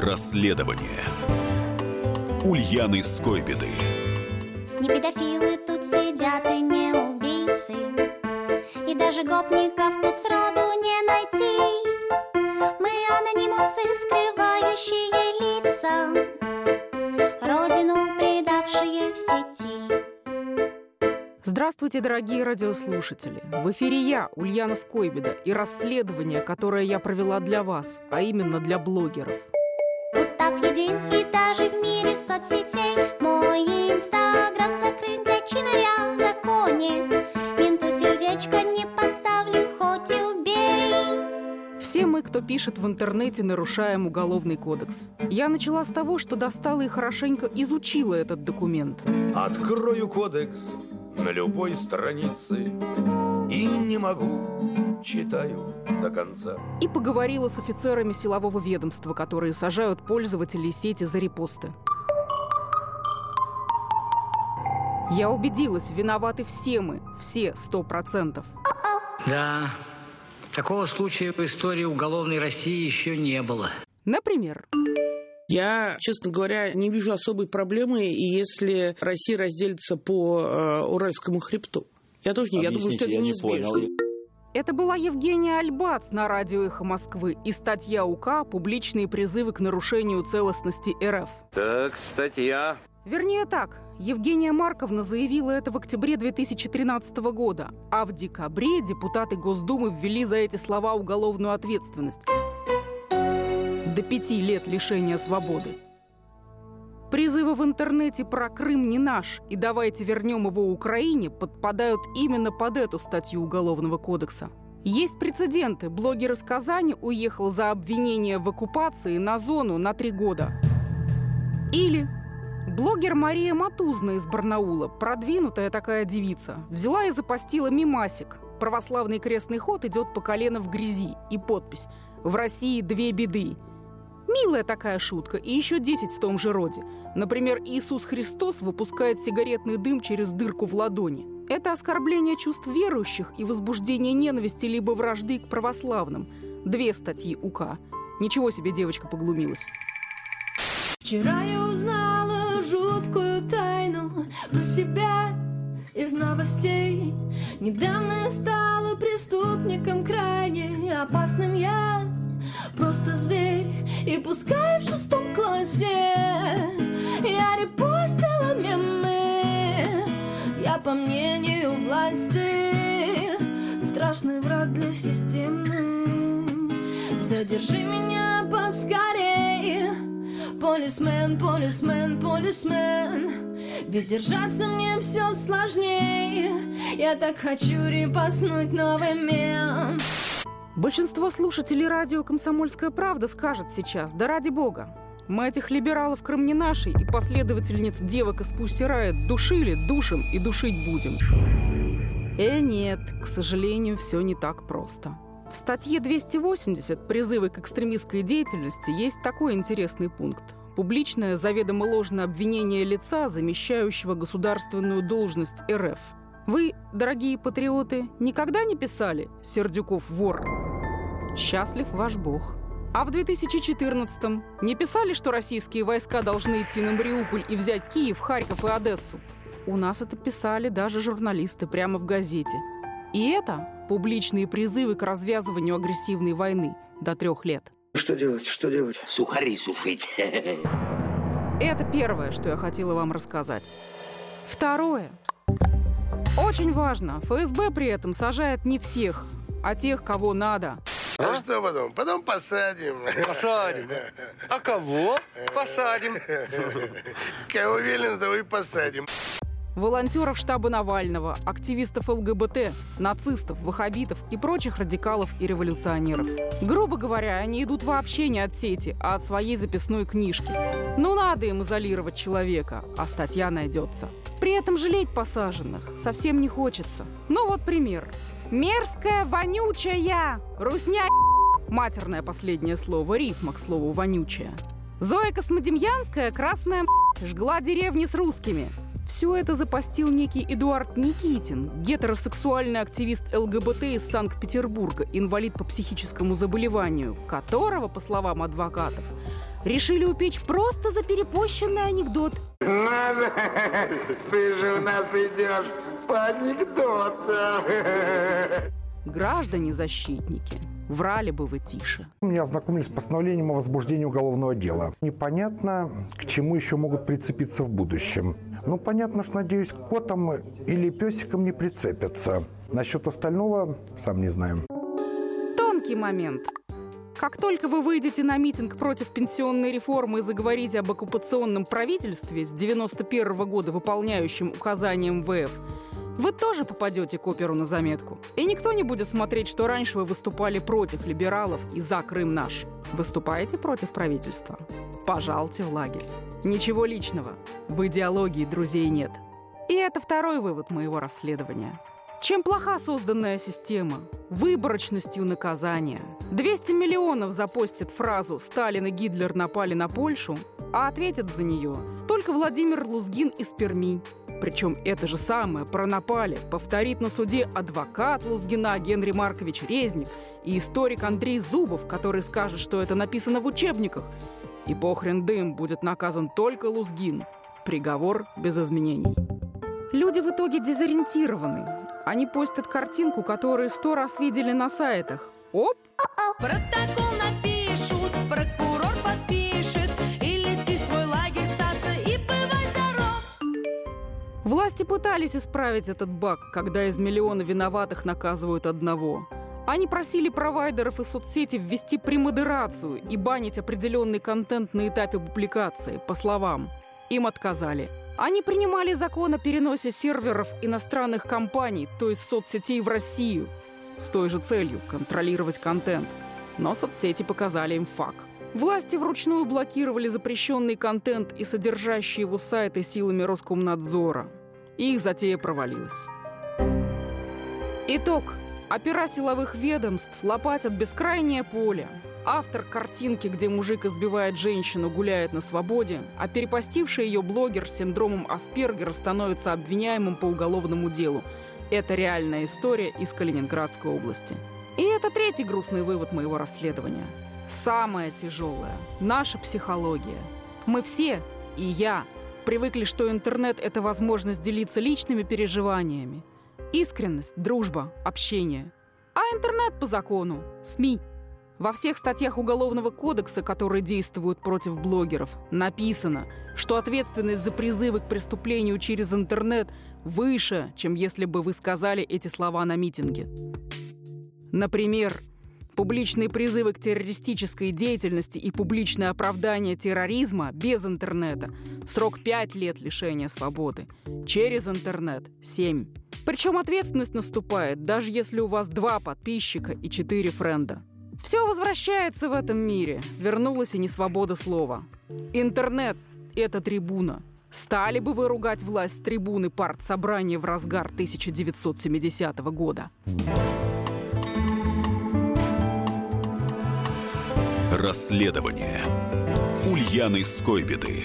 Расследование. Ульяны Скойбеды. Не педофилы тут сидят и не убийцы. И даже гопников тут сроду не найти. Мы анонимусы, скрывающие лица. Родину предавшие в сети. Здравствуйте, дорогие радиослушатели! В эфире я, Ульяна Скойбеда, и расследование, которое я провела для вас, а именно для блогеров. Устав един и даже в мире соцсетей Мой инстаграм закрыт для чинаря в законе Менту сердечко не поставлю, хоть и убей Все мы, кто пишет в интернете, нарушаем уголовный кодекс. Я начала с того, что достала и хорошенько изучила этот документ. Открою кодекс на любой странице И не могу, читаю до конца И поговорила с офицерами силового ведомства, которые сажают пользователей сети за репосты. Я убедилась, виноваты все мы, все сто процентов. Да, такого случая в истории уголовной России еще не было. Например, Я, честно говоря, не вижу особой проблемы, и если Россия разделится по э, Уральскому хребту. Я тоже не, я думаю, что это я не неизбежно. понял. Это была Евгения Альбац на радио «Эхо Москвы» и статья УК «Публичные призывы к нарушению целостности РФ». Так, статья. Вернее так, Евгения Марковна заявила это в октябре 2013 года, а в декабре депутаты Госдумы ввели за эти слова уголовную ответственность. До пяти лет лишения свободы. Призывы в интернете про Крым не наш и давайте вернем его Украине подпадают именно под эту статью Уголовного кодекса. Есть прецеденты. Блогер из Казани уехал за обвинение в оккупации на зону на три года. Или блогер Мария Матузна из Барнаула, продвинутая такая девица, взяла и запостила мимасик. Православный крестный ход идет по колено в грязи. И подпись «В России две беды». Милая такая шутка, и еще 10 в том же роде. Например, Иисус Христос выпускает сигаретный дым через дырку в ладони. Это оскорбление чувств верующих и возбуждение ненависти либо вражды к православным. Две статьи УК. Ничего себе девочка поглумилась. Вчера я узнала жуткую тайну про себя из новостей. Недавно я стала преступником крайне опасным я. Просто зверь, и пускай в шестом классе Я репостила мемы. Я, по мнению власти Страшный враг для системы. Задержи меня поскорее Полисмен, полисмен, полисмен. Ведь держаться мне все сложнее. Я так хочу репостнуть новый мем Большинство слушателей радио «Комсомольская правда» скажет сейчас, да ради бога, мы этих либералов Крым не нашей и последовательниц девок из Пусси Райот душили, душим и душить будем. Э, нет, к сожалению, все не так просто. В статье 280 «Призывы к экстремистской деятельности» есть такой интересный пункт. Публичное заведомо ложное обвинение лица, замещающего государственную должность РФ. Вы, дорогие патриоты, никогда не писали «Сердюков вор»? Счастлив ваш бог. А в 2014-м не писали, что российские войска должны идти на Мариуполь и взять Киев, Харьков и Одессу? У нас это писали даже журналисты прямо в газете. И это публичные призывы к развязыванию агрессивной войны до трех лет. Что делать, что делать? Сухари сушить. Это первое, что я хотела вам рассказать. Второе. Очень важно, ФСБ при этом сажает не всех, а тех, кого надо. А что потом? Потом посадим. Посадим. А кого? Посадим. Кого велено, того и посадим. Волонтеров штаба Навального, активистов ЛГБТ, нацистов, ваххабитов и прочих радикалов и революционеров. Грубо говоря, они идут вообще не от сети, а от своей записной книжки. Ну надо им изолировать человека, а статья найдется. При этом жалеть посаженных совсем не хочется. Ну вот пример. Мерзкая, вонючая, русня... Матерное последнее слово, рифма к слову вонючая. Зоя Космодемьянская, красная жгла деревни с русскими. Все это запостил некий Эдуард Никитин, гетеросексуальный активист ЛГБТ из Санкт-Петербурга, инвалид по психическому заболеванию, которого, по словам адвокатов, решили упечь просто за перепощенный анекдот. Надо, ты же у нас идешь по анекдотам. Граждане-защитники, врали бы вы тише. Меня ознакомились с постановлением о возбуждении уголовного дела. Непонятно, к чему еще могут прицепиться в будущем. Ну, понятно, что, надеюсь, котом или песиком не прицепятся. Насчет остального сам не знаем. Тонкий момент. Как только вы выйдете на митинг против пенсионной реформы и заговорите об оккупационном правительстве с 91 -го года, выполняющим указания МВФ, вы тоже попадете к оперу на заметку. И никто не будет смотреть, что раньше вы выступали против либералов и за Крым наш. Выступаете против правительства? Пожалуйте в лагерь. Ничего личного. В идеологии друзей нет. И это второй вывод моего расследования. Чем плоха созданная система? Выборочностью наказания. 200 миллионов запостят фразу «Сталин и Гитлер напали на Польшу», а ответят за нее только Владимир Лузгин из Перми. Причем это же самое про напали повторит на суде адвокат Лузгина Генри Маркович Резник и историк Андрей Зубов, который скажет, что это написано в учебниках. И похрен дым будет наказан только Лузгин. Приговор без изменений. Люди в итоге дезориентированы. Они постят картинку, которую сто раз видели на сайтах. Оп! Протокол напишут, прокурор подпишет И лети в свой лагерь, цаца, и бывай здоров Власти пытались исправить этот баг, когда из миллиона виноватых наказывают одного. Они просили провайдеров и соцсети ввести премодерацию и банить определенный контент на этапе публикации, по словам. Им отказали. Они принимали закон о переносе серверов иностранных компаний, то есть соцсетей в Россию, с той же целью – контролировать контент. Но соцсети показали им факт. Власти вручную блокировали запрещенный контент и содержащие его сайты силами Роскомнадзора. И их затея провалилась. Итог. Опера силовых ведомств лопатят бескрайнее поле. Автор картинки, где мужик избивает женщину, гуляет на свободе, а перепостивший ее блогер с синдромом Аспергера становится обвиняемым по уголовному делу. Это реальная история из Калининградской области. И это третий грустный вывод моего расследования. Самое тяжелое – наша психология. Мы все, и я, привыкли, что интернет – это возможность делиться личными переживаниями. Искренность, дружба, общение. А интернет по закону – СМИ. Во всех статьях Уголовного кодекса, которые действуют против блогеров, написано, что ответственность за призывы к преступлению через интернет выше, чем если бы вы сказали эти слова на митинге. Например, публичные призывы к террористической деятельности и публичное оправдание терроризма без интернета – срок 5 лет лишения свободы. Через интернет – 7. Причем ответственность наступает, даже если у вас два подписчика и четыре френда. Все возвращается в этом мире. Вернулась и не свобода слова. Интернет – это трибуна. Стали бы вы ругать власть с трибуны партсобрания в разгар 1970 года? Расследование Ульяны Скойбеды.